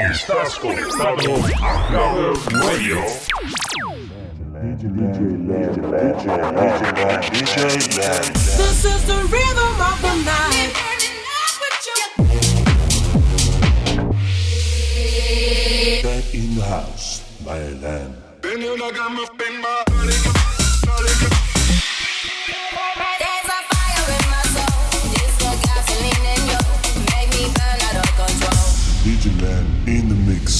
Estás conectado a Radio. This is the rhythm of the night. Back in the house, my land. Mix.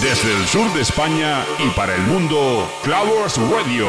Desde el sur de España y para el mundo, Clavos Radio.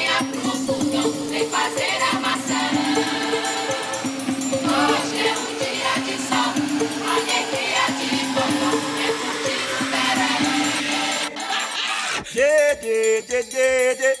de de de de.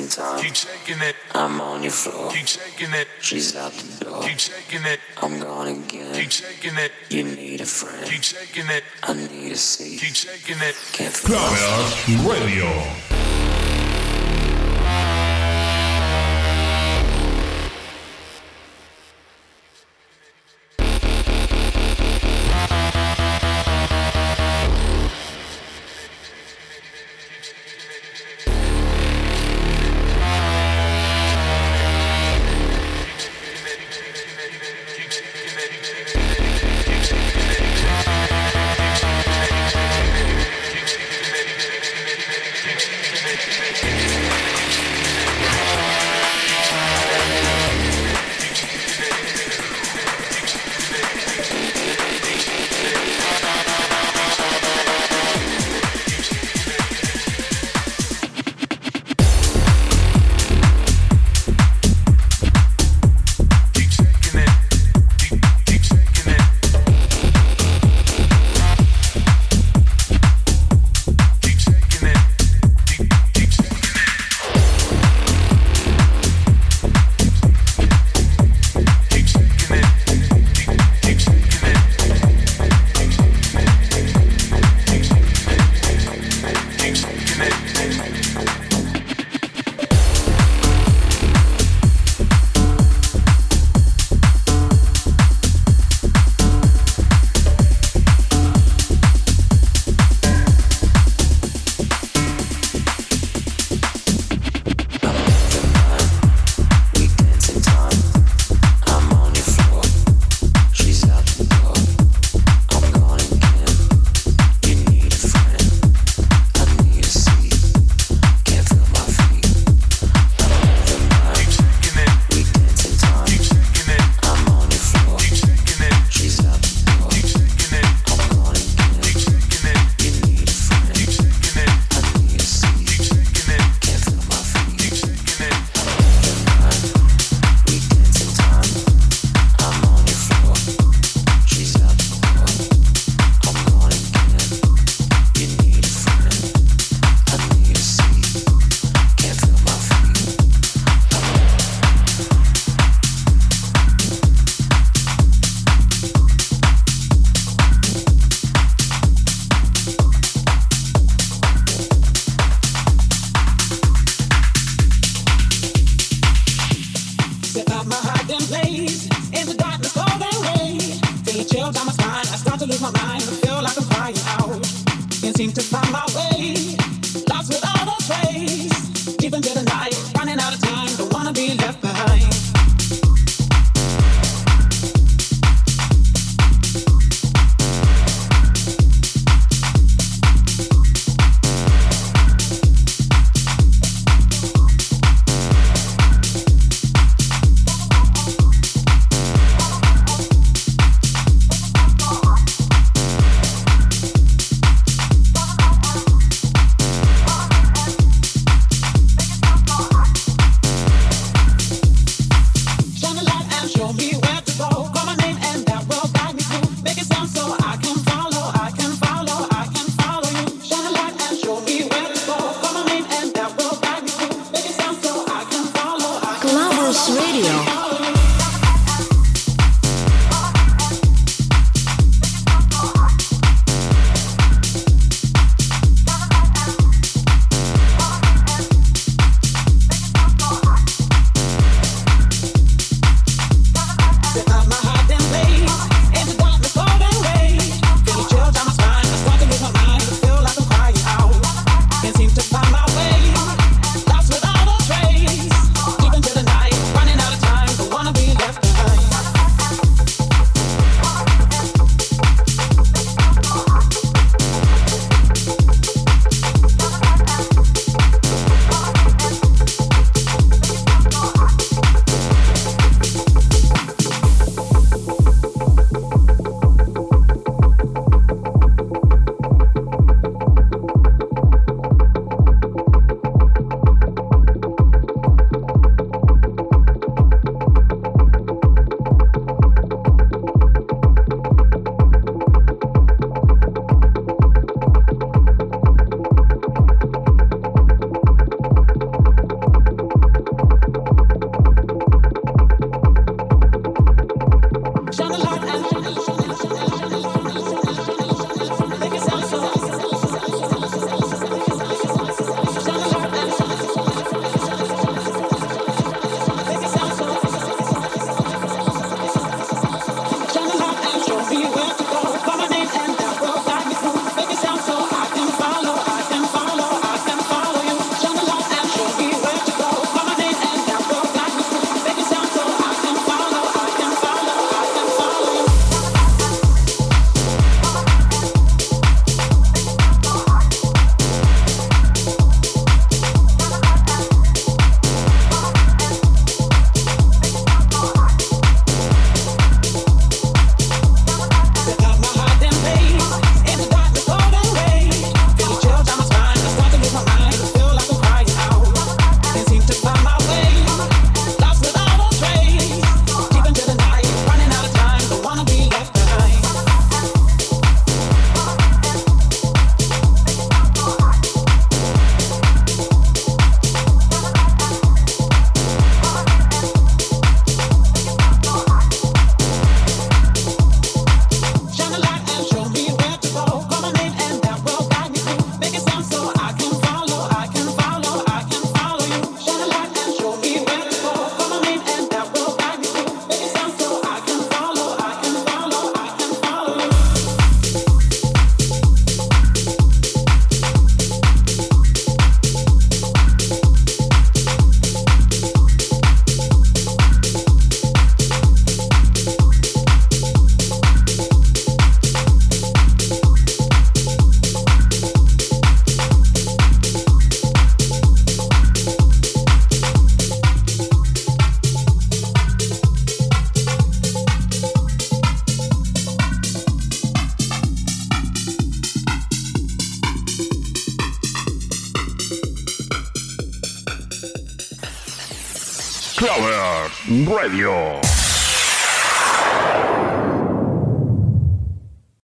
Time. Keep shaking it. I'm on your floor. Keep shaking it. She's out the door. Keep shaking it. I'm gone again. Keep shaking it. You need a friend. Keep shaking it. I need a seat. Keep shaking it. Can't feel Radio.